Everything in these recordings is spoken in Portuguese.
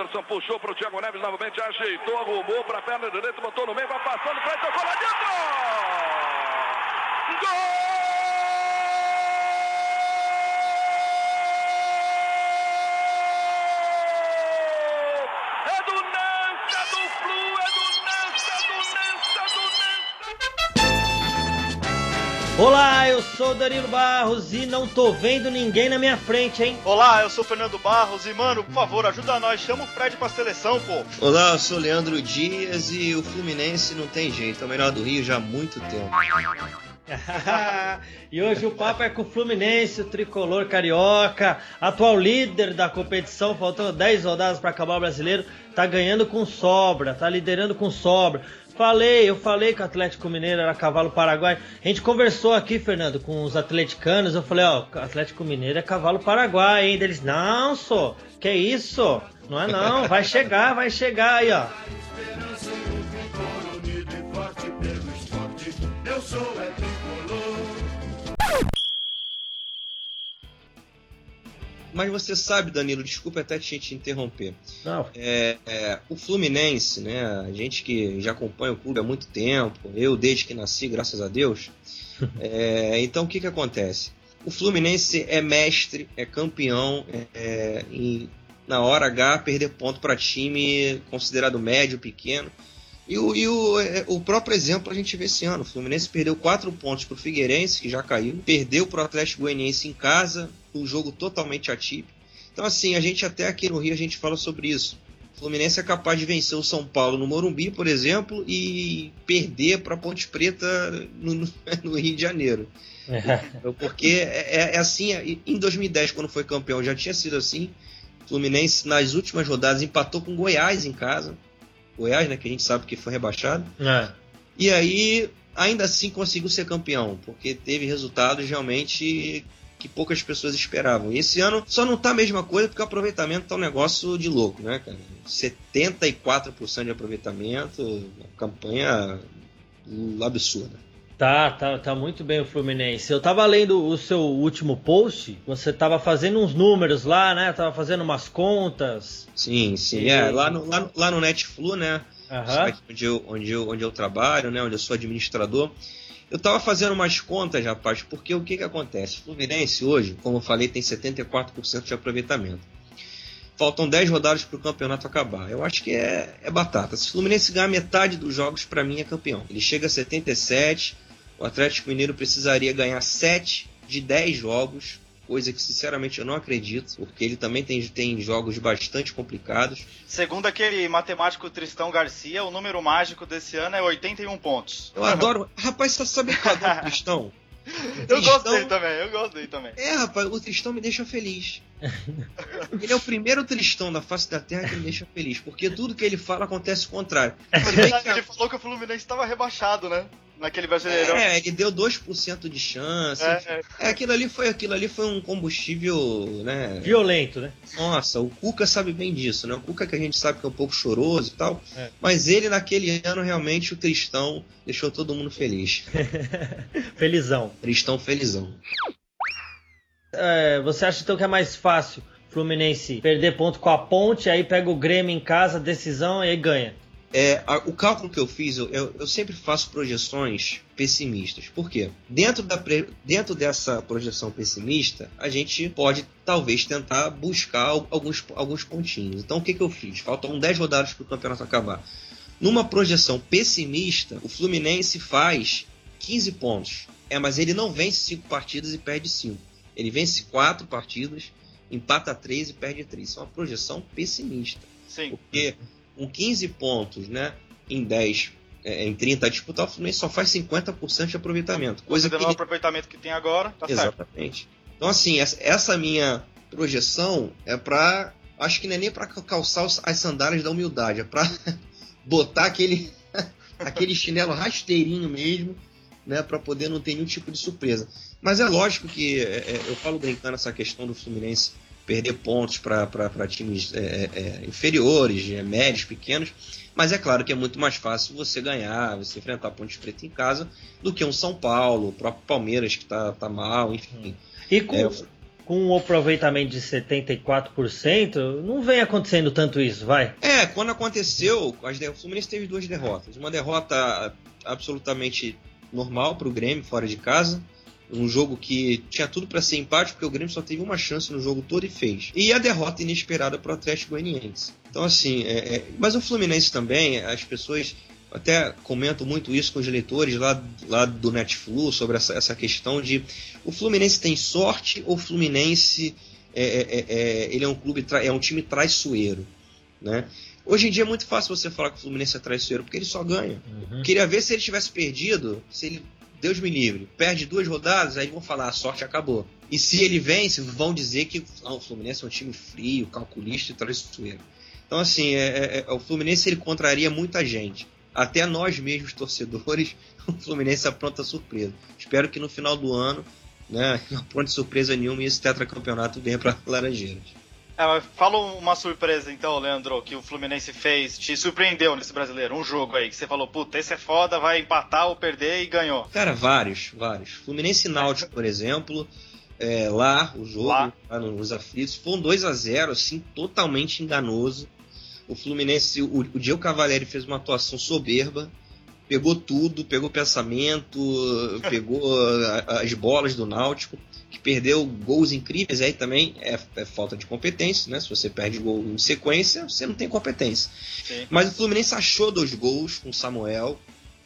Anderson puxou para o Thiago Neves novamente, ajeitou, arrumou para a perna direita, botou no meio, vai passando, vai tocou lá dentro! Gol! Sou o Danilo Barros e não tô vendo ninguém na minha frente, hein? Olá, eu sou o Fernando Barros e, mano, por favor, ajuda nós, chama o Fred pra seleção, pô. Olá, eu sou o Leandro Dias e o Fluminense não tem jeito, é o melhor do Rio já há muito tempo. e hoje o papo é com o Fluminense, o tricolor carioca, atual líder da competição, faltando 10 rodadas para acabar o brasileiro, tá ganhando com sobra, tá liderando com sobra. Falei, eu falei que o Atlético Mineiro era cavalo paraguai. A gente conversou aqui, Fernando, com os atleticanos. Eu falei, ó, Atlético Mineiro é cavalo paraguai, hein? Eles, não, só, que isso? Não é não, vai chegar, vai chegar aí, ó. Mas você sabe, Danilo, desculpa até te, te interromper. Não. É, é, o Fluminense, né? A gente que já acompanha o clube há muito tempo, eu desde que nasci, graças a Deus. é, então o que, que acontece? O Fluminense é mestre, é campeão é, em, na hora H perder ponto para time considerado médio, pequeno. E, o, e o, é, o, próprio exemplo a gente vê esse ano. O Fluminense perdeu quatro pontos para o Figueirense, que já caiu. Perdeu para o Atlético Goianiense em casa um jogo totalmente atípico. Então, assim, a gente até aqui no Rio a gente fala sobre isso. O Fluminense é capaz de vencer o São Paulo no Morumbi, por exemplo, e perder para Ponte Preta no, no, Rio de Janeiro. É. Porque é, é, é assim, em 2010, quando foi campeão, já tinha sido assim. O Fluminense, nas últimas rodadas, empatou com Goiás em casa. Goiás, né, que a gente sabe que foi rebaixado. É. E aí, ainda assim, conseguiu ser campeão, porque teve resultados realmente que poucas pessoas esperavam. E esse ano só não tá a mesma coisa porque o aproveitamento tá um negócio de louco, né, cara? 74% de aproveitamento, campanha absurda. Tá, tá, tá muito bem o Fluminense. Eu tava lendo o seu último post, você tava fazendo uns números lá, né? Tava fazendo umas contas. Sim, sim. E... É, lá no, lá, lá no Netflu, né? Uhum. Onde, eu, onde, eu, onde eu trabalho, né? Onde eu sou administrador. Eu tava fazendo umas contas, rapaz, porque o que que acontece? O Fluminense hoje, como eu falei, tem 74% de aproveitamento. Faltam 10 rodadas para o campeonato acabar. Eu acho que é, é batata. Se o Fluminense ganhar metade dos jogos, para mim é campeão. Ele chega a 77, o Atlético Mineiro precisaria ganhar 7 de 10 jogos coisa que sinceramente eu não acredito, porque ele também tem, tem jogos bastante complicados. Segundo aquele matemático Tristão Garcia, o número mágico desse ano é 81 pontos. Eu adoro. Rapaz, você sabe que eu adoro Tristão? eu gosto dele também, eu gosto dele também. É, rapaz, o Tristão me deixa feliz. Ele é o primeiro Tristão da face da Terra que me deixa feliz, porque tudo que ele fala acontece o contrário. Ele falou que o Fluminense estava rebaixado, né? naquele brasileirão. É, ele deu 2% de chance. É, é. é, aquilo ali foi aquilo ali foi um combustível, né? Violento, né? Nossa, o Cuca sabe bem disso, né? O Cuca que a gente sabe que é um pouco choroso e tal. É. Mas ele naquele ano realmente o Tristão deixou todo mundo feliz. felizão. Tristão felizão. É, você acha então que é mais fácil Fluminense perder ponto com a ponte, aí pega o Grêmio em casa, decisão e aí ganha? É, a, o cálculo que eu fiz, eu, eu, sempre faço projeções pessimistas. Por quê? Dentro, da, dentro dessa projeção pessimista, a gente pode talvez tentar buscar alguns, alguns pontinhos. Então o que, que eu fiz? Faltam 10 rodadas para o campeonato acabar. Numa projeção pessimista, o Fluminense faz 15 pontos. É, mas ele não vence 5 partidas e perde 5. Ele vence 4 partidas, empata 3 e perde 3. Isso é uma projeção pessimista. Sim. Porque com 15 pontos, né, em 10, é, em 30 a disputar, o Fluminense só faz 50% de aproveitamento. Coisa que... o aproveitamento que tem agora, tá Exatamente. Certo. Então, assim, essa minha projeção é para Acho que não é nem para calçar as sandálias da humildade, é para botar aquele, aquele chinelo rasteirinho mesmo, né, para poder não ter nenhum tipo de surpresa. Mas é lógico que é, é eu falo brincando essa questão do Fluminense perder pontos para times é, é, é, inferiores, é, médios, pequenos. Mas é claro que é muito mais fácil você ganhar, você enfrentar Ponte Preta em casa, do que um São Paulo, o próprio Palmeiras que está tá mal, enfim. E com, é, com um aproveitamento de 74%, não vem acontecendo tanto isso, vai? É, quando aconteceu, o Fluminense teve duas derrotas. Uma derrota absolutamente normal para o Grêmio, fora de casa. Um jogo que tinha tudo para ser empate, porque o Grêmio só teve uma chance no jogo todo e fez. E a derrota inesperada para o Atlético Goianiense. Então, assim, é, é, mas o Fluminense também, as pessoas até comento muito isso com os leitores lá, lá do Netflix sobre essa, essa questão de o Fluminense tem sorte ou o Fluminense é, é, é, é ele é um clube é um time traiçoeiro, né? Hoje em dia é muito fácil você falar que o Fluminense é traiçoeiro porque ele só ganha. Uhum. Queria ver se ele tivesse perdido, se ele Deus me livre, perde duas rodadas, aí vão falar a sorte acabou. E se ele vence, vão dizer que ah, o Fluminense é um time frio, calculista e traiçoeiro. Então assim, é, é, é o Fluminense ele contraria muita gente até nós mesmos, torcedores, o Fluminense apronta surpresa. Espero que no final do ano, né, não apronte surpresa nenhuma e esse tetracampeonato venha para Laranjeiras. É, fala uma surpresa então, Leandro, que o Fluminense fez, te surpreendeu nesse brasileiro, um jogo aí, que você falou, puta, esse é foda, vai empatar ou perder e ganhou. Cara, vários, vários. Fluminense Náutico, por exemplo, é, lá, o jogo, lá. lá nos aflitos, foi um 2 a 0 assim, totalmente enganoso. O Fluminense, o, o Diego Cavalieri fez uma atuação soberba, pegou tudo, pegou pensamento, pegou as bolas do Náutico, que perdeu gols incríveis, aí também é, é, falta de competência, né? Se você perde gol em sequência, você não tem competência. Sim. Mas o Fluminense achou dois gols com o Samuel,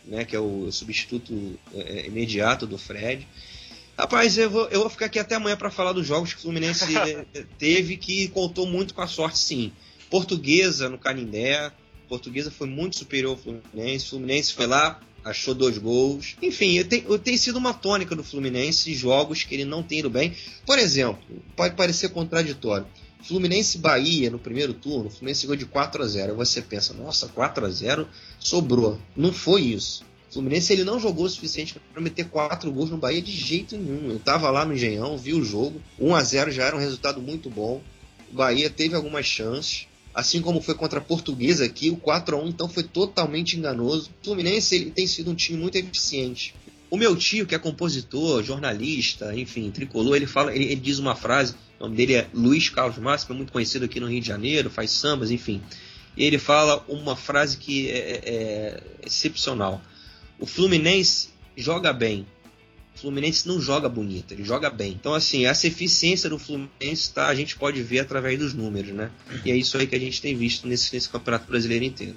né? Que é o substituto é, é imediato do Fred. Rapaz, eu vou, eu vou ficar aqui até amanhã para falar dos jogos que o Fluminense teve, que contou muito com a sorte, sim. Portuguesa no Canindé. Portuguesa foi muito superior ao Fluminense. Fluminense foi lá, achou dois gols. Enfim, tem, tem sido uma tônica do Fluminense jogos que ele não tem ido bem. Por exemplo, pode parecer contraditório. Fluminense Bahia no primeiro turno, o Fluminense ganhou de 4 a 0. Você pensa, nossa, 4 a 0 sobrou. Não foi isso. O Fluminense ele não jogou o suficiente para meter quatro gols no Bahia de jeito nenhum. Eu estava lá no Engenhão, vi o jogo. 1 a 0 já era um resultado muito bom. O Bahia teve algumas chances assim como foi contra a Portuguesa aqui, o 4 a 1 então foi totalmente enganoso. O Fluminense ele tem sido um time muito eficiente. O meu tio, que é compositor, jornalista, enfim, tricolor, ele fala, ele, ele diz uma frase, o nome dele é Luiz Carlos Márcio, é muito conhecido aqui no Rio de Janeiro, faz sambas, enfim. E ele fala uma frase que é, é, é excepcional. O Fluminense joga bem, Fluminense não joga bonito, ele joga bem. Então, assim, essa eficiência do Fluminense tá, a gente pode ver através dos números, né? E é isso aí que a gente tem visto nesse, nesse Campeonato Brasileiro inteiro.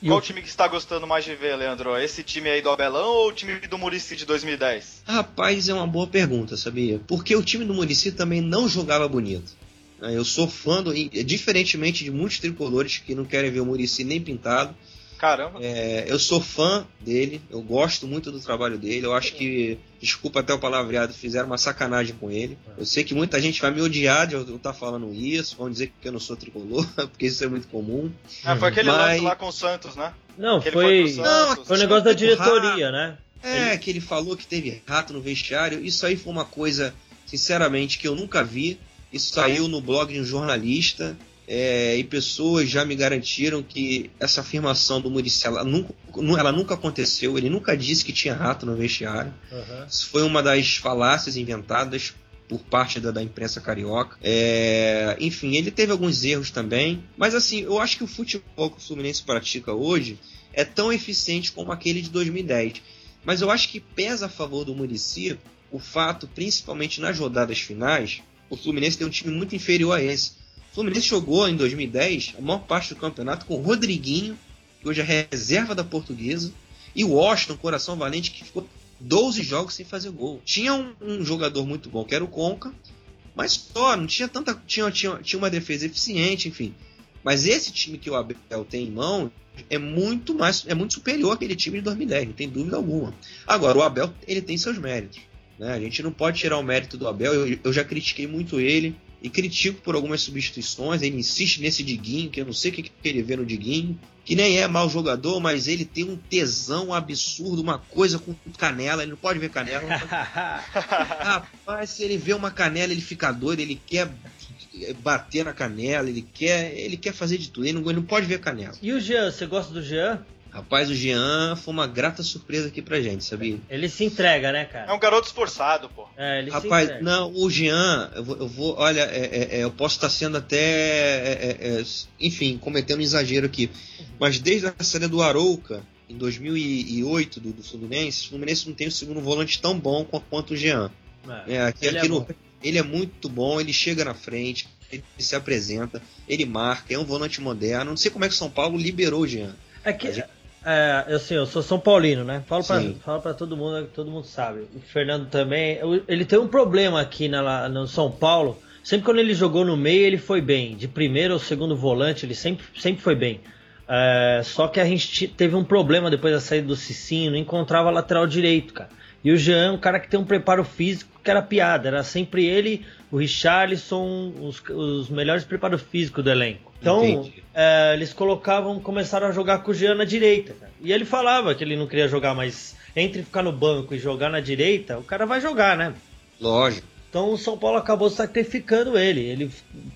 Qual o time que está gostando mais de ver, Leandro? Esse time aí do Abelão ou o time do Murici de 2010? Rapaz, é uma boa pergunta, sabia? Porque o time do Murici também não jogava bonito. Eu sou fã do. Diferentemente de muitos tricolores que não querem ver o Murici nem pintado, Caramba. É, eu sou fã dele, eu gosto muito do trabalho dele. Eu acho que, desculpa até o palavreado, fizeram uma sacanagem com ele. Eu sei que muita gente vai me odiar de eu estar falando isso, vão dizer que eu não sou tricolor, porque isso é muito comum. Ah, foi aquele Mas... lance lá com o Santos, né? Não, foi. Foi, não, foi um negócio da diretoria, né? É, ele... que ele falou que teve rato no vestiário. Isso aí foi uma coisa, sinceramente, que eu nunca vi. Isso saiu no blog de um jornalista é, e pessoas já me garantiram que essa afirmação do Muricy ela nunca, ela nunca aconteceu. Ele nunca disse que tinha rato no vestiário. Uhum. Isso foi uma das falácias inventadas por parte da, da imprensa carioca. É, enfim, ele teve alguns erros também. Mas assim, eu acho que o futebol que o Fluminense pratica hoje é tão eficiente como aquele de 2010. Mas eu acho que pesa a favor do Muricy o fato, principalmente nas rodadas finais, o Fluminense tem um time muito inferior a esse. Fluminense jogou em 2010 a maior parte do campeonato com o Rodriguinho, que hoje é reserva da portuguesa, e o Washington, coração valente, que ficou 12 jogos sem fazer gol. Tinha um, um jogador muito bom, que era o Conca, mas só, não tinha tanta. Tinha, tinha, tinha uma defesa eficiente, enfim. Mas esse time que o Abel tem em mão é muito mais é muito superior àquele time de 2010, não tem dúvida alguma. Agora, o Abel ele tem seus méritos. Né? A gente não pode tirar o mérito do Abel, eu, eu já critiquei muito ele e critico por algumas substituições. Ele insiste nesse Diguinho, que eu não sei o que, que ele vê no Diguinho, que nem é mau jogador, mas ele tem um tesão absurdo, uma coisa com canela. Ele não pode ver canela. Pode... Rapaz, se ele vê uma canela, ele fica doido, ele quer bater na canela, ele quer, ele quer fazer de tudo, ele não, ele não pode ver canela. E o Jean, você gosta do Jean? Rapaz, o Jean foi uma grata surpresa aqui pra gente, sabia? Ele se entrega, né, cara? É um garoto esforçado, pô. É, ele Rapaz, se entrega. não, o Jean, eu vou, eu vou olha, é, é, é, eu posso estar sendo até, é, é, enfim, cometendo um exagero aqui, mas desde a saída do Arouca, em 2008, do, do Fluminense, o Fluminense não tem um segundo volante tão bom quanto o Jean. É, aqui, ele, aqui no, ele é muito bom, ele chega na frente, ele se apresenta, ele marca, é um volante moderno. Não sei como é que o São Paulo liberou o Jean. É que, gente... é, assim, eu sou São Paulino, né? Falo pra, falo pra todo mundo, todo mundo sabe. O Fernando também. Ele tem um problema aqui na, no São Paulo. Sempre quando ele jogou no meio, ele foi bem. De primeiro ou segundo volante, ele sempre, sempre foi bem. É, só que a gente teve um problema depois da saída do Cicinho, não encontrava lateral direito, cara. E o Jean um cara que tem um preparo físico que era piada, era sempre ele, o Richarlison, os, os melhores preparos físicos do elenco. Então, é, eles colocavam, começaram a jogar com o Jean na direita. Cara. E ele falava que ele não queria jogar, mas entre ficar no banco e jogar na direita, o cara vai jogar, né? Lógico. Então o São Paulo acabou sacrificando ele. Ele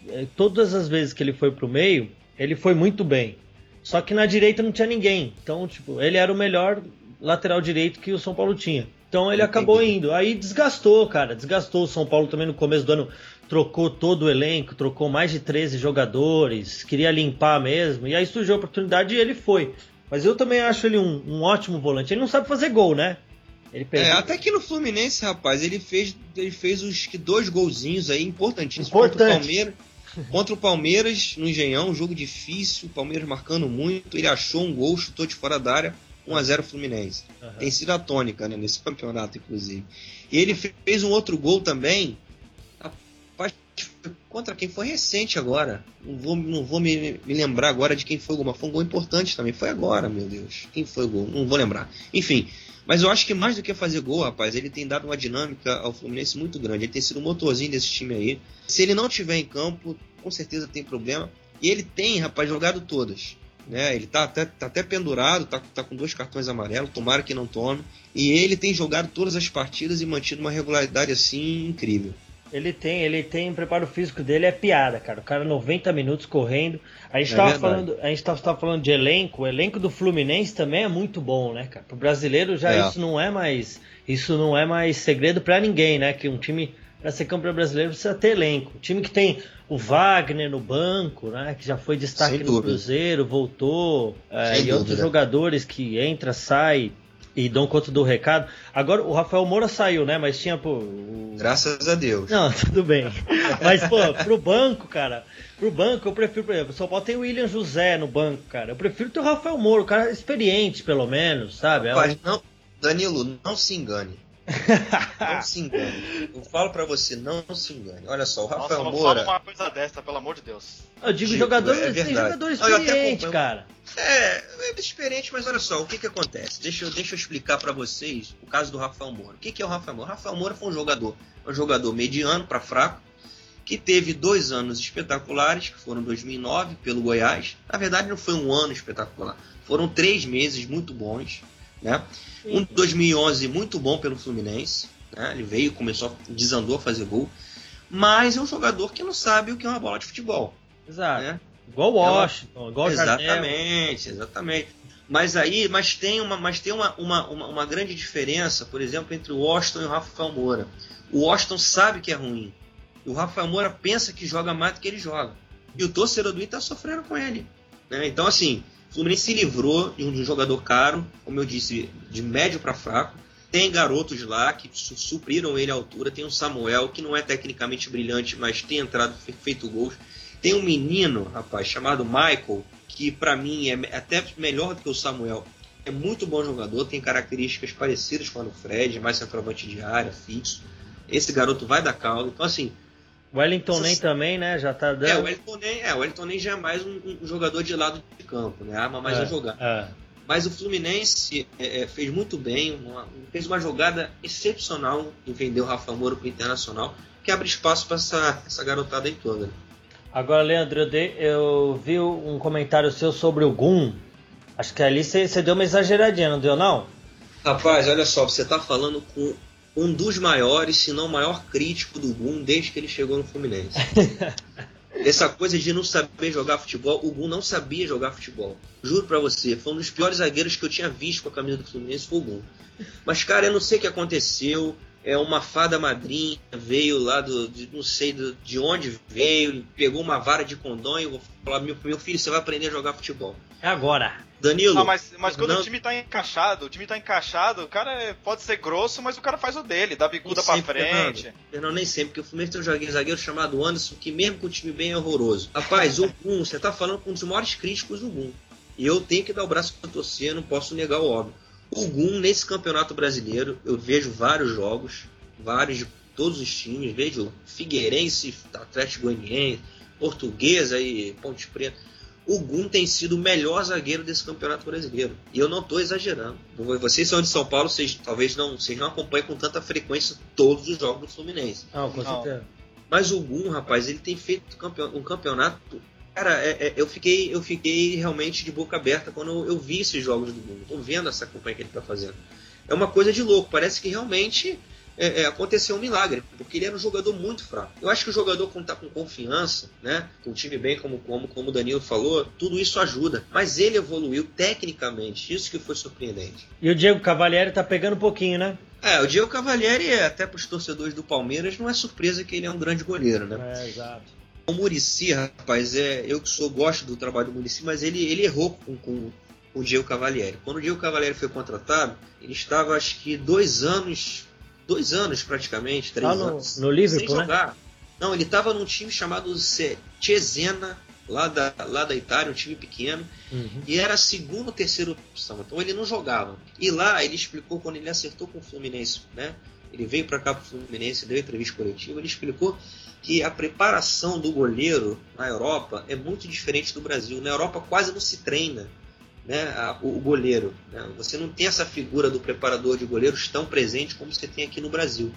é, todas as vezes que ele foi pro meio, ele foi muito bem. Só que na direita não tinha ninguém. Então, tipo, ele era o melhor lateral direito que o São Paulo tinha. Então ele acabou indo. Aí desgastou, cara. Desgastou o São Paulo também no começo do ano. Trocou todo o elenco, trocou mais de 13 jogadores, queria limpar mesmo. E aí surgiu a oportunidade e ele foi. Mas eu também acho ele um, um ótimo volante. Ele não sabe fazer gol, né? Ele É, até que no Fluminense, rapaz, ele fez, ele fez os que dois golzinhos aí importantíssimos Importante. contra o Palmeiras. Contra o Palmeiras no Engenhão, um jogo difícil, o Palmeiras marcando muito, ele achou um gol, chutou de fora da área, 1x0 Fluminense. Uhum. Tem sido a tônica né, nesse campeonato, inclusive. E ele fez um outro gol também, contra quem foi recente agora. Não vou, não vou me, me, lembrar agora de quem foi o gol, mas foi um gol importante também. Foi agora, meu Deus. Quem foi o gol? Não vou lembrar. Enfim, mas eu acho que mais do que fazer gol, rapaz, ele tem dado uma dinâmica ao Fluminense muito grande. Ele tem sido o motorzinho desse time aí. Se ele não tiver em campo, com certeza tem problema. E ele tem, rapaz, jogado todas. Né? Ele tá até, tá até pendurado, tá, tá com dois cartões amarelos, tomara que não tome. E ele tem jogado todas as partidas e mantido uma regularidade assim incrível. Ele tem, ele tem o preparo físico dele é piada, cara. O cara 90 minutos correndo. A gente, é tava, falando, a gente tava, tava, falando de elenco. O elenco do Fluminense também é muito bom, né, cara? Pro brasileiro já é. isso não é mais. Isso não é mais segredo para ninguém, né? Que um time para ser campeão brasileiro precisa ter elenco. O time que tem o Wagner no banco, né? Que já foi destaque Sem no dúvida. Cruzeiro, voltou. É, e dúvida. outros jogadores que entra, sai, e dão conta do recado. Agora o Rafael Moura saiu, né? Mas tinha, pô. O... Graças a Deus. Não, tudo bem. Mas, pô, pro banco, cara. Pro banco, eu prefiro, por exemplo, o São Paulo tem o William José no banco, cara. Eu prefiro ter o Rafael Moura, o cara experiente, pelo menos, sabe? Rapaz, é um... não, Danilo, não se engane. Não se engane. Eu falo para você, não se engane. Olha só, o Rafael Nossa, Moura. Não fala uma coisa dessa, pelo amor de Deus. Eu digo, digo jogador, é tem jogador experiente, cara. É, é experiente, mas olha só, o que que acontece? Deixa eu, deixa eu explicar para vocês o caso do Rafael Moura. O que, que é o Rafael Moura? O Rafael Moura foi um jogador, um jogador mediano para fraco, que teve dois anos espetaculares, que foram 2009 pelo Goiás. Na verdade, não foi um ano espetacular, foram três meses muito bons, né? Um 2011 muito bom pelo Fluminense. Né? Ele veio, começou, desandou a fazer gol. Mas é um jogador que não sabe o que é uma bola de futebol. Exato. Né? Igual Washington, igual Exatamente, exatamente. Mas aí, mas tem, uma, mas tem uma, uma, uma, uma, grande diferença, por exemplo, entre o Washington e o Rafael Moura. O Washington sabe que é ruim. E o Rafael Moura pensa que joga mais do que ele joga. E o torcedor do Inter está sofrendo com ele. Né? Então, assim, o Fluminense se livrou de um jogador caro, como eu disse, de médio para fraco. Tem garotos lá que supriram ele à altura. Tem o Samuel, que não é tecnicamente brilhante, mas tem entrado, feito gols. Tem um menino, rapaz, chamado Michael, que para mim é até melhor do que o Samuel. É muito bom jogador, tem características parecidas com a do Fred, mais centroavante de área, fixo. Esse garoto vai dar caldo. Então, assim, o Wellington nem também, né? Já tá dando. É, o Wellington nem, é, o Wellington nem já é mais um, um, jogador de lado de campo, né? Arma mais é, a jogar. É. Mas o Fluminense é, é, fez muito bem, uma, fez uma jogada excepcional em vender o Rafa Moura para o Internacional, que abre espaço para essa, essa garotada aí toda. Agora, Leandro, eu, dei, eu vi um comentário seu sobre o Gum. Acho que ali você deu uma exageradinha, não deu não? Rapaz, olha só, você tá falando com um dos maiores, se não o maior crítico do Boom desde que ele chegou no Fluminense. Essa coisa de não saber jogar futebol, o Gum não sabia jogar futebol. Juro para você, foi um dos piores zagueiros que eu tinha visto com a camisa do Fluminense, foi o Gum. Mas, cara, eu não sei o que aconteceu. É uma fada madrinha, veio lá do. De, não sei do, de onde veio, pegou uma vara de condão e vou falar: meu, meu filho, você vai aprender a jogar futebol. É agora. Danilo. Não, mas, mas quando não... o time tá encaixado, o time tá encaixado, o cara pode ser grosso, mas o cara faz o dele, dá bicuda pra frente. Não, nem sempre, porque o Fluminense tem um joguinho zagueiro chamado Anderson, que mesmo com o time bem é horroroso. Rapaz, o Gum, você tá falando com um dos maiores críticos do Gum. E eu tenho que dar o braço pra torcer, não posso negar o óbvio. O Gum, nesse campeonato brasileiro, eu vejo vários jogos, vários de todos os times, vejo Figueirense, Atlético Goianiense, Portuguesa e Ponte Preta o Gum tem sido o melhor zagueiro desse campeonato brasileiro. E eu não estou exagerando. Vocês são de São Paulo, vocês talvez não, vocês não acompanhem com tanta frequência todos os jogos do Fluminense. Não, com certeza. Mas o Gum, rapaz, ele tem feito um campeonato. Cara, é, é, eu, fiquei, eu fiquei realmente de boca aberta quando eu, eu vi esses jogos do Gum. Estou vendo essa campanha que ele está fazendo. É uma coisa de louco. Parece que realmente é, é, aconteceu um milagre, porque ele era um jogador muito fraco. Eu acho que o jogador, quando está com confiança, né, com o time bem, como, como, como o Danilo falou, tudo isso ajuda. Mas ele evoluiu tecnicamente, isso que foi surpreendente. E o Diego Cavalieri está pegando um pouquinho, né? É, o Diego Cavalieri, até para os torcedores do Palmeiras, não é surpresa que ele é um grande goleiro, né? É, exato. O Murici, rapaz, é, eu que sou, gosto do trabalho do Murici, mas ele, ele errou com, com, com o Diego Cavalieri. Quando o Diego Cavalieri foi contratado, ele estava, acho que, dois anos dois anos praticamente, três ah, no, anos. No Liverpool, sem né? jogar. Né? Não, ele estava num time chamado Cesena, lá da, lá da Itália, um time pequeno, uhum. e era a segunda ou terceira opção, então ele não jogava. E lá ele explicou, quando ele acertou com o Fluminense, né? Ele veio para cá para o Fluminense, deu entrevista coletiva, ele explicou que a preparação do goleiro na Europa é muito diferente do Brasil. Na Europa quase não se treina né, a, o, goleiro. Né? Você não tem essa figura do preparador de goleiros tão presente como você tem aqui no Brasil.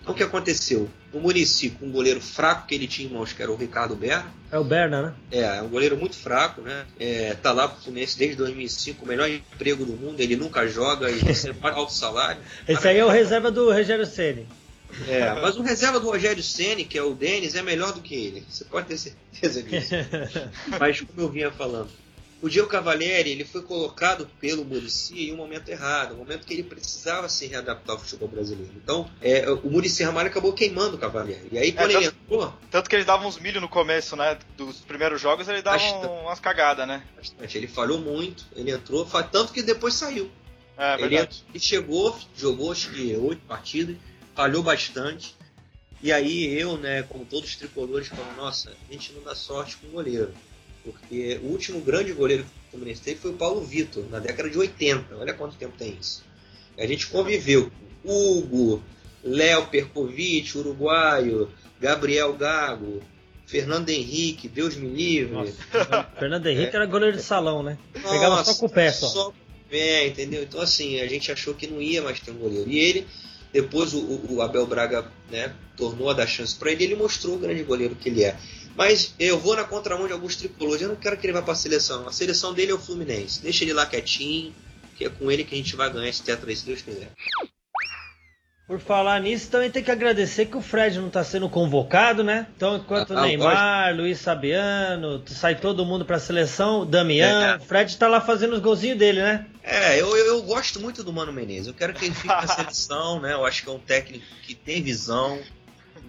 Então o que aconteceu? O Murici, com um goleiro fraco que ele tinha em mãos, que era o Ricardo Berna. É o Berna, né? É, é um goleiro muito fraco, né? É, tá lá pro Fluminense desde 2005, o melhor emprego do mundo, ele nunca joga e recebe alto salário. Esse aí é o reserva do Rogério Ceni. É, mas o reserva do Rogério Ceni, que é o Denis, é melhor do que ele. Você pode ter certeza disso. mas como eu vinha falando, o Diego Cavalieri ele foi colocado pelo Murici em um momento errado, um momento que ele precisava se readaptar ao futebol brasileiro. Então, é, o Murici Ramalho acabou queimando o Cavalieri. E aí, quando é, tanto, ele entrou. Tanto que eles davam uns milho no começo, né? Dos primeiros jogos, ele dava bastante, umas cagadas, né? Bastante. Ele falhou muito, ele entrou, tanto que depois saiu. É, ele, ele chegou, jogou acho que oito partidas, falhou bastante. E aí eu, né, como todos os tricolores, falo, nossa, a gente não dá sorte com o goleiro. Porque o último grande goleiro que o Fluminense teve foi o Paulo Vitor, na década de 80. Olha quanto tempo tem isso. A gente conviveu com Hugo, Léo Perkovic, uruguaio, Gabriel Gago, Fernando Henrique, Deus me livre. Nossa, Fernando Henrique é. era goleiro de salão, né? Nossa, Pegava só com o pé só. só pé, entendeu? Então assim, a gente achou que não ia mais ter um goleiro. E ele, depois o, o Abel Braga né, tornou a dar chance para ele, ele mostrou o grande goleiro que ele é. Mas eu vou na contramão de alguns tricolores. Eu não quero que ele vá para a seleção. A seleção dele é o Fluminense. Deixa ele lá quietinho, que é com ele que a gente vai ganhar esse tetra aí, se Deus quiser. Por falar nisso, também tem que agradecer que o Fred não está sendo convocado, né? Então, enquanto ah, Neymar, Luiz Sabiano, sai todo mundo para a seleção, Damian, é. Fred está lá fazendo os golzinhos dele, né? É, eu, eu, eu, gosto muito do Mano Menezes. Eu quero que ele fique na seleção, né? Eu acho que é um técnico que tem visão,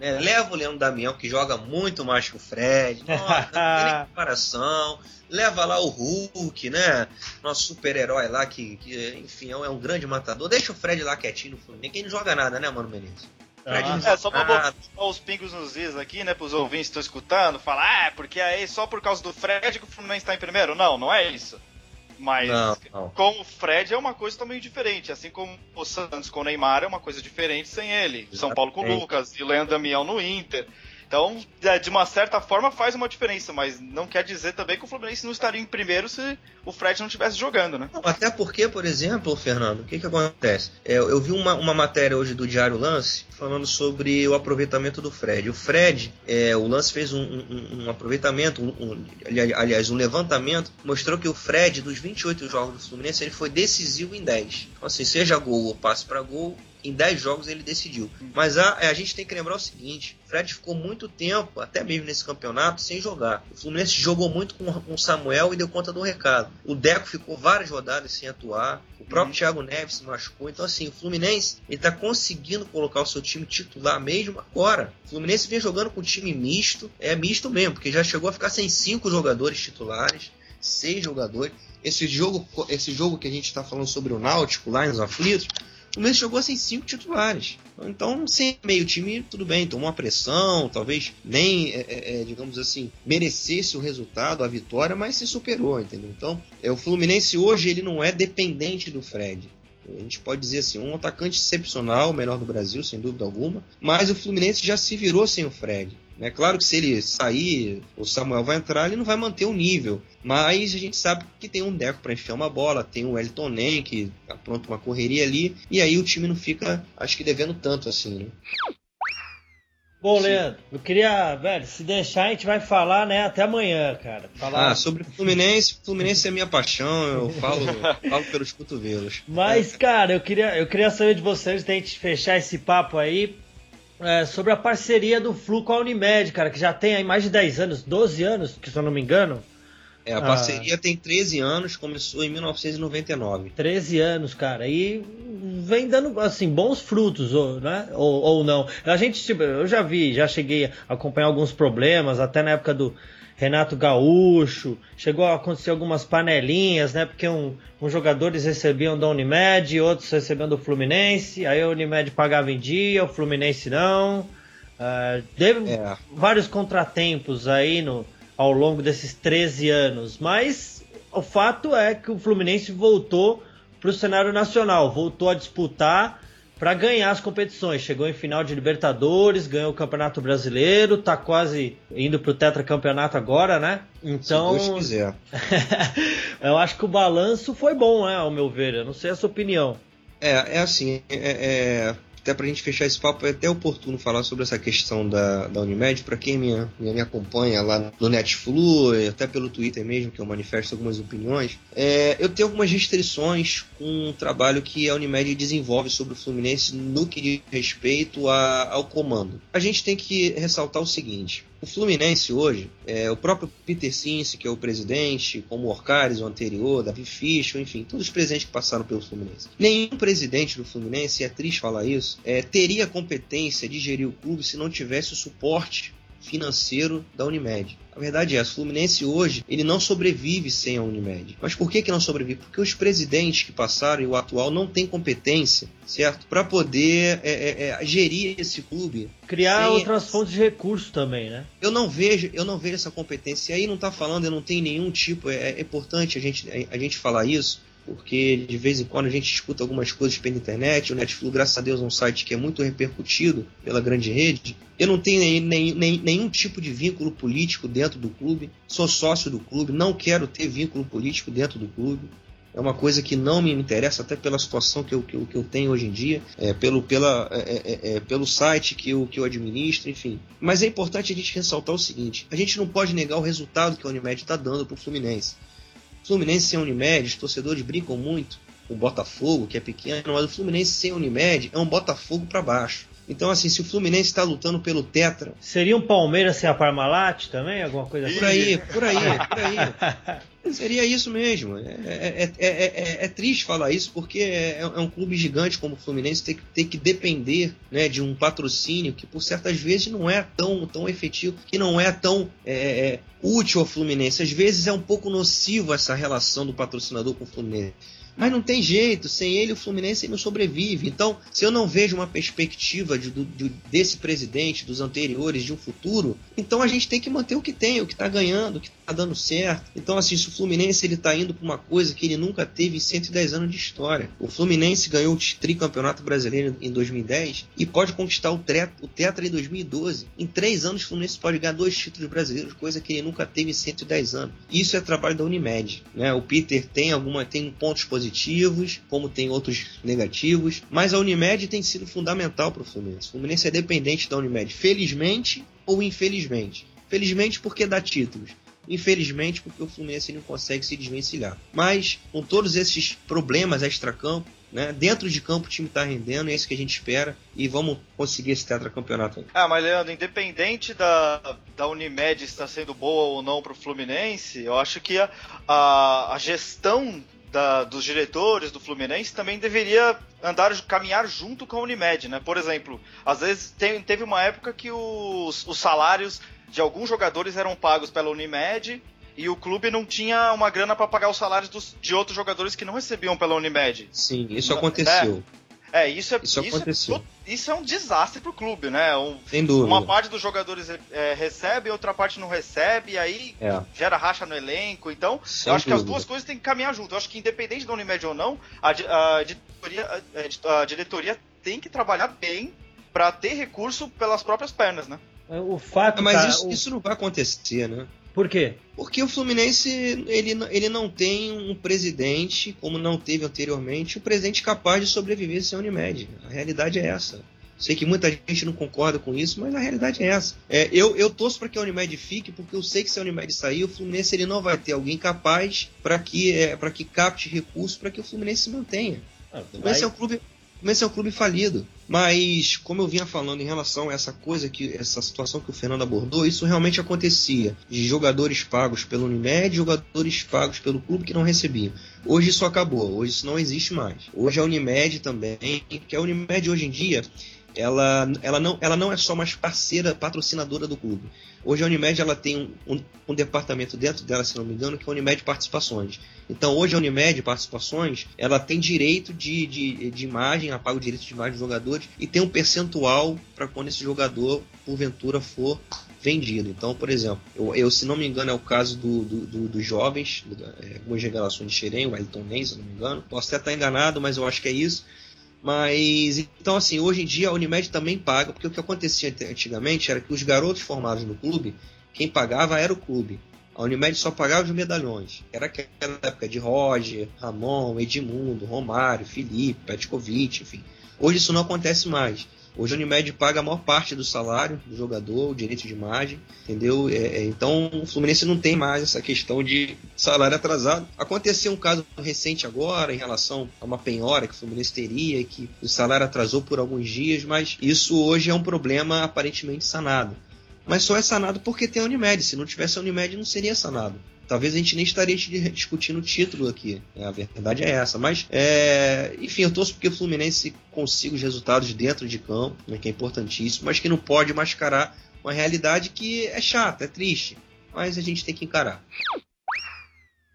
né? Leva o Leandro Damião, que joga muito mais que o Fred. Nossa, não tem comparação. Leva lá o Hulk, né? Nosso super-herói lá, que, que, enfim, é um grande matador. Deixa o Fred lá quietinho no Fluminense, que não joga nada, né, Mano Menezes? Ah, é, só pra botar os pingos nos is aqui, né, pros ouvintes que estão escutando, falar, ah, é porque aí só por causa do Fred que o Fluminense tá em primeiro. Não, não é isso. Mas não, não. com o Fred é uma coisa também diferente. Assim como o Santos com o Neymar é uma coisa diferente sem ele. São Paulo com o Lucas e Leandro Damião no Inter. Então, é, de uma certa forma, faz uma diferença, mas não quer dizer também que o Fluminense não estaria em primeiro se o Fred não estivesse jogando, né? Até porque, por exemplo, Fernando, o que, que acontece? É, eu vi uma, uma matéria hoje do Diário Lance falando sobre o aproveitamento do Fred. O Fred, é, o Lance fez um, um, um aproveitamento, um, aliás, um levantamento, mostrou que o Fred, dos 28 jogos do Fluminense, ele foi decisivo em 10. Então, assim, seja gol ou passe para gol, em 10 jogos ele decidiu. Mas a, a gente tem que lembrar o seguinte: Fred ficou muito tempo, até mesmo nesse campeonato, sem jogar. O Fluminense jogou muito com o Samuel e deu conta do recado. O Deco ficou várias rodadas sem atuar. O próprio uhum. Thiago Neves se machucou. Então, assim, o Fluminense está conseguindo colocar o seu time titular mesmo agora. O Fluminense vem jogando com time misto. É misto mesmo, porque já chegou a ficar sem cinco jogadores titulares, seis jogadores. Esse jogo, esse jogo que a gente está falando sobre o Náutico, lá nos aflitos, o Fluminense jogou sem cinco titulares. Então, sem meio time, tudo bem, tomou uma pressão, talvez nem, é, é, é, digamos assim, merecesse o resultado, a vitória, mas se superou, entendeu? Então, é, o Fluminense hoje ele não é dependente do Fred. A gente pode dizer assim, um atacante excepcional, o melhor do Brasil, sem dúvida alguma, mas o Fluminense já se virou sem o Fred. É claro que se ele sair, o Samuel vai entrar, ele não vai manter o nível. Mas a gente sabe que tem um Deco para enfiar uma bola, tem o Elton Nem que apronta uma correria ali, e aí o time não fica, acho que devendo tanto assim, né? Bom, Sim. Leandro, eu queria, velho, se deixar a gente vai falar, né, até amanhã, cara. Falar... Ah, sobre Fluminense, Fluminense é minha paixão, eu falo, falo pelos cotovelos. Mas, cara, eu queria, eu queria saber de vocês, a gente fechar esse papo aí, é, sobre a parceria do Flu com a Unimed, cara, que já tem aí mais de 10 anos, 12 anos, que se eu não me engano. É, a parceria ah, tem 13 anos, começou em 1999. 13 anos, cara, e vem dando, assim, bons frutos, ou, né? Ou, ou não. A gente, tipo, eu já vi, já cheguei a acompanhar alguns problemas, até na época do Renato Gaúcho, chegou a acontecer algumas panelinhas, né? Porque um, uns jogadores recebiam da Unimed, outros recebiam do Fluminense, aí a Unimed pagava em dia, o Fluminense não. Uh, teve é. vários contratempos aí no, ao longo desses 13 anos, mas o fato é que o Fluminense voltou para o cenário nacional, voltou a disputar para ganhar as competições. Chegou em final de Libertadores, ganhou o Campeonato Brasileiro, tá quase indo pro tetracampeonato agora, né? Então, Se Deus quiser. eu acho que o balanço foi bom, né, ao meu ver. Eu não sei a sua opinião. É, é assim, é, é até para a gente fechar esse papo, é até oportuno falar sobre essa questão da, da Unimed. Para quem me, me, me, acompanha lá no Netflu, até pelo Twitter mesmo, que eu manifesto algumas opiniões, é, eu tenho algumas restrições com o trabalho que a Unimed desenvolve sobre o Fluminense no que diz respeito a, ao comando. A gente tem que ressaltar o seguinte: o Fluminense hoje, é, o próprio Peter Cince, que é o presidente, como o Orcares, o anterior, Davi Fischel, enfim, todos os presidentes que passaram pelo Fluminense. Nenhum presidente do Fluminense, e é triste falar isso, é, teria competência de gerir o clube se não tivesse o suporte financeiro da Unimed. A verdade é, o Fluminense hoje ele não sobrevive sem a Unimed. Mas por que, que não sobrevive? Porque os presidentes que passaram e o atual não têm competência, certo? Para poder é, é, é, gerir esse clube. Criar sem... outras fontes de recursos também, né? Eu não vejo, eu não vejo essa competência. E aí não está falando, eu não tenho nenhum tipo. É, é importante a gente, a gente falar isso porque de vez em quando a gente escuta algumas coisas pela internet. O Netflix, graças a Deus, é um site que é muito repercutido pela grande rede. Eu não tenho nem, nem, nem, nenhum tipo de vínculo político dentro do clube. Sou sócio do clube, não quero ter vínculo político dentro do clube. É uma coisa que não me interessa, até pela situação que eu, que eu, que eu tenho hoje em dia, é, pelo, pela, é, é, é, pelo site que eu, que eu administro, enfim. Mas é importante a gente ressaltar o seguinte: a gente não pode negar o resultado que a Unimed está dando para o Fluminense. Fluminense sem Unimed, os torcedores brincam muito com o Botafogo, que é pequeno, mas o Fluminense sem Unimed é um Botafogo para baixo. Então, assim, se o Fluminense está lutando pelo Tetra. Seria um Palmeiras sem a Parmalat também? Alguma coisa assim? Por aí, por aí, por aí. Seria isso mesmo. É, é, é, é, triste falar isso porque é, um clube gigante como o Fluminense ter, ter que depender né, de um patrocínio que, por certas vezes, não é tão, tão efetivo, que não é tão útil ao Fluminense. Às vezes é um pouco nocivo essa relação do patrocinador com o Fluminense. Mas não tem jeito, sem ele o Fluminense não sobrevive. Então, se eu não vejo uma perspectiva de, de, desse presidente, dos anteriores, de um futuro, então a gente tem que manter o que tem, o que está ganhando, o que está dando certo. Então, assim, se o Fluminense ele está indo para uma coisa que ele nunca teve em 110 anos de história. O Fluminense ganhou o tricampeonato brasileiro em 2010 e pode conquistar o, tre o Tetra em 2012. Em três anos, o Fluminense pode ganhar dois títulos brasileiros, coisa que ele nunca teve em 110 anos. Isso é trabalho da Unimed. Né? O Peter tem alguma tem pontos positivos positivos, como tem outros negativos, mas a Unimed tem sido fundamental para o Fluminense. O Fluminense é dependente da Unimed, felizmente ou infelizmente. Felizmente porque dá títulos. Infelizmente, porque o Fluminense não consegue se desvencilhar. Mas, com todos esses problemas extra-campo, né? Dentro de campo o time está rendendo, é isso que a gente espera, e vamos conseguir esse tetracampeonato aí. Ah, mas Leandro, independente da, da Unimed estar sendo boa ou não para o Fluminense, eu acho que a, a, a gestão da, dos diretores do Fluminense também deveria andar, caminhar junto com a Unimed, né? Por exemplo, às vezes tem, teve uma época que os, os salários de alguns jogadores eram pagos pela Unimed e o clube não tinha uma grana para pagar os salários dos, de outros jogadores que não recebiam pela Unimed. Sim, isso aconteceu. É, é isso é isso, isso, é, isso é um desastre pro clube, né? Um, Sem dúvida. Uma parte dos jogadores é, recebe, outra parte não recebe, e aí é. gera racha no elenco. Então, Sem eu acho dúvida. que as duas coisas têm que caminhar junto. Eu acho que independente da Unimed ou não, a, a, diretoria, a, a diretoria tem que trabalhar bem para ter recurso pelas próprias pernas, né? O fato. Mas tá, isso, o... isso não vai acontecer, né? Por quê? Porque o Fluminense ele, ele não tem um presidente, como não teve anteriormente, um presidente capaz de sobreviver sem a Unimed. A realidade é essa. Sei que muita gente não concorda com isso, mas a realidade é essa. É, eu, eu torço para que a Unimed fique, porque eu sei que se a Unimed sair, o Fluminense ele não vai ter alguém capaz para que, é, que capte recursos para que o Fluminense se mantenha. Ah, o Fluminense é um clube Fluminense é um clube falido. Mas, como eu vinha falando em relação a essa coisa, que essa situação que o Fernando abordou, isso realmente acontecia. De jogadores pagos pelo Unimed, jogadores pagos pelo clube que não recebiam. Hoje isso acabou, hoje isso não existe mais. Hoje a Unimed também, que a Unimed hoje em dia, ela, ela, não, ela não é só mais parceira, patrocinadora do clube. Hoje a Unimed ela tem um, um, um, departamento dentro dela, se não me engano, que é a Unimed Participações. Então hoje a Unimed Participações ela tem direito de, de, de imagem, ela paga o direito de imagem dos jogadores e tem um percentual para quando esse jogador, porventura, for vendido. Então, por exemplo, eu, eu se não me engano é o caso do, do, do, dos jovens, é, algumas revelações de Xerém, o Elton Ney, se não me engano. Posso até estar enganado, mas eu acho que é isso mas, então assim, hoje em dia a Unimed também paga, porque o que acontecia antigamente era que os garotos formados no clube, quem pagava era o clube. A Unimed só pagava os medalhões. Era aquela época de Roger, Ramon, Edmundo, Romário, Felipe, Petkovic, enfim. Hoje isso não acontece mais. Hoje a Unimed paga a maior parte do salário do jogador, o direito de imagem, entendeu? É, é, então o Fluminense não tem mais essa questão de salário atrasado. Aconteceu um caso recente agora em relação a uma penhora que o Fluminense teria, que o salário atrasou por alguns dias, mas isso hoje é um problema aparentemente sanado. Mas só é sanado porque tem a Unimed. Se não tivesse a Unimed, não seria sanado talvez a gente nem estaria discutindo o título aqui. Né? A verdade é essa. Mas, é... enfim, eu torço porque o Fluminense consiga os resultados dentro de campo, né, que é importantíssimo, mas que não pode mascarar uma realidade que é chata, é triste. Mas a gente tem que encarar.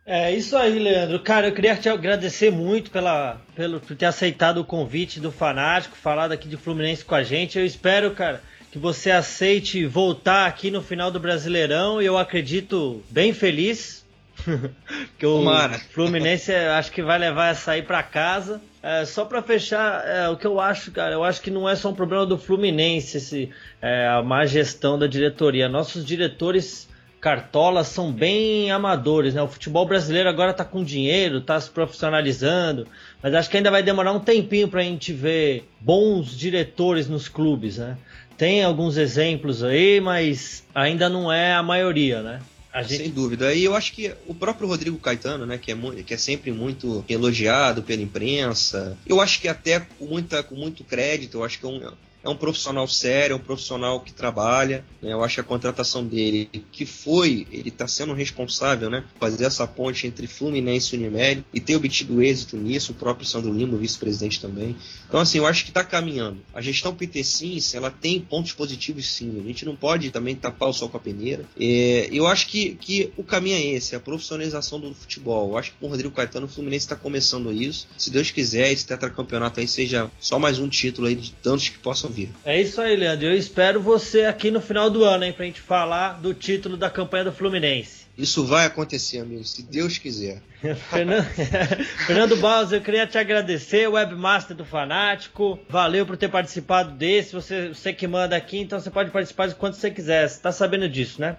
É isso aí, Leandro. Cara, eu queria te agradecer muito pela, pelo, por ter aceitado o convite do Fanático, falar daqui de Fluminense com a gente. Eu espero, cara, que você aceite voltar aqui no final do Brasileirão e eu acredito bem feliz. que o Tomara. Fluminense acho que vai levar essa aí para casa. É, só para fechar, é, o que eu acho, cara, eu acho que não é só um problema do Fluminense esse, é, a má gestão da diretoria. Nossos diretores cartolas são bem amadores, né? O futebol brasileiro agora tá com dinheiro, tá se profissionalizando, mas acho que ainda vai demorar um tempinho para a gente ver bons diretores nos clubes, né? Tem alguns exemplos aí, mas ainda não é a maioria, né? Gente... Sem dúvida. E eu acho que o próprio Rodrigo Caetano, né, que é, que é sempre muito elogiado pela imprensa, eu acho que até com, muita, com muito crédito, eu acho que é um, é um profissional sério, é um profissional que trabalha. Né? Eu acho que a contratação dele, que foi, ele está sendo responsável, né? Fazer essa ponte entre Fluminense e Unimed e ter obtido êxito nisso, o próprio Sandro Lima, vice-presidente também. Então, assim, eu acho que está caminhando. A gestão PT Sims, ela tem pontos positivos sim. A gente não pode também tapar o sol com a peneira. É, eu acho que, que o caminho é esse, a profissionalização do futebol. Eu acho que com o Rodrigo Caetano, o Fluminense está começando isso. Se Deus quiser, esse tetracampeonato aí seja só mais um título aí de tantos que possam É isso aí, Leandro. Eu espero você aqui no final do ano, hein, pra gente falar do título da campanha do Fluminense. Isso vai acontecer, amigo, se Deus quiser. Fernando, Fernando Bausa, eu queria te agradecer, webmaster do Fanático. Valeu por ter participado desse. Você, você que manda aqui, então você pode participar de quanto você quiser. Você tá sabendo disso, né?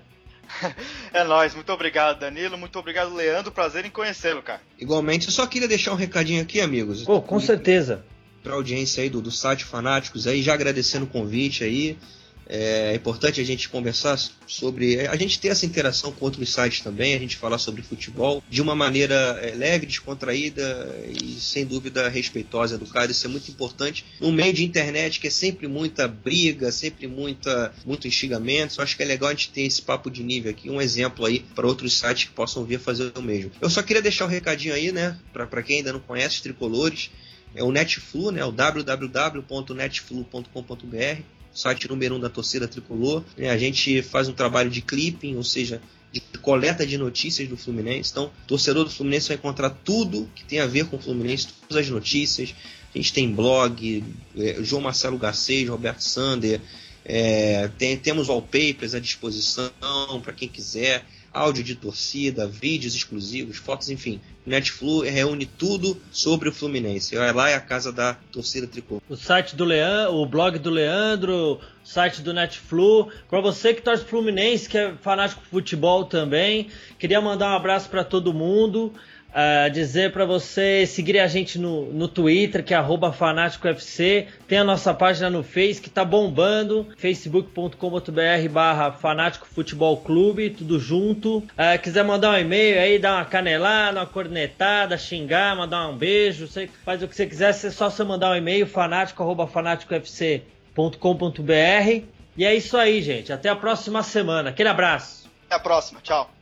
É nóis, muito obrigado, Danilo. Muito obrigado, Leandro. Prazer em conhecê-lo, cara. Igualmente, eu só queria deixar um recadinho aqui, amigos. Pô, com certeza para a audiência aí do, do site Fanáticos aí, já agradecendo o convite aí. É importante a gente conversar sobre. A gente ter essa interação com outros sites também, a gente falar sobre futebol de uma maneira é, leve, descontraída e sem dúvida respeitosa, educada. Isso é muito importante no meio de internet que é sempre muita briga, sempre muita, muito instigamento. Eu acho que é legal a gente ter esse papo de nível aqui, um exemplo aí para outros sites que possam vir fazer o mesmo. Eu só queria deixar um recadinho aí, né, para quem ainda não conhece os tricolores é o Netflu, né, o www.netflu.com.br, site número um da torcida tricolor. Né, a gente faz um trabalho de clipping, ou seja, de coleta de notícias do Fluminense. Então, o torcedor do Fluminense vai encontrar tudo que tem a ver com o Fluminense, todas as notícias. A gente tem blog, é, João Marcelo Garcês, Roberto Sander, é, tem, temos wallpapers à disposição para quem quiser áudio de torcida, vídeos exclusivos, fotos, enfim. Netflu reúne tudo sobre o Fluminense. Lá é a casa da torcida tricolor. O site do Leandro, o blog do Leandro, o site do Netflu. Para você que torce Fluminense, que é fanático de futebol também, queria mandar um abraço para todo mundo. Uh, dizer para você seguir a gente no, no Twitter, que é FanáticoFC. Tem a nossa página no Face, que tá bombando, facebook.com.br barra Fanático Futebol Clube, tudo junto. Uh, quiser mandar um e-mail aí, dar uma canelada, uma cornetada, xingar, mandar um beijo, você faz o que você quiser, é só você mandar um e-mail, fanático.fanáticofc.com.br. E é isso aí, gente. Até a próxima semana. Aquele abraço. Até a próxima. Tchau.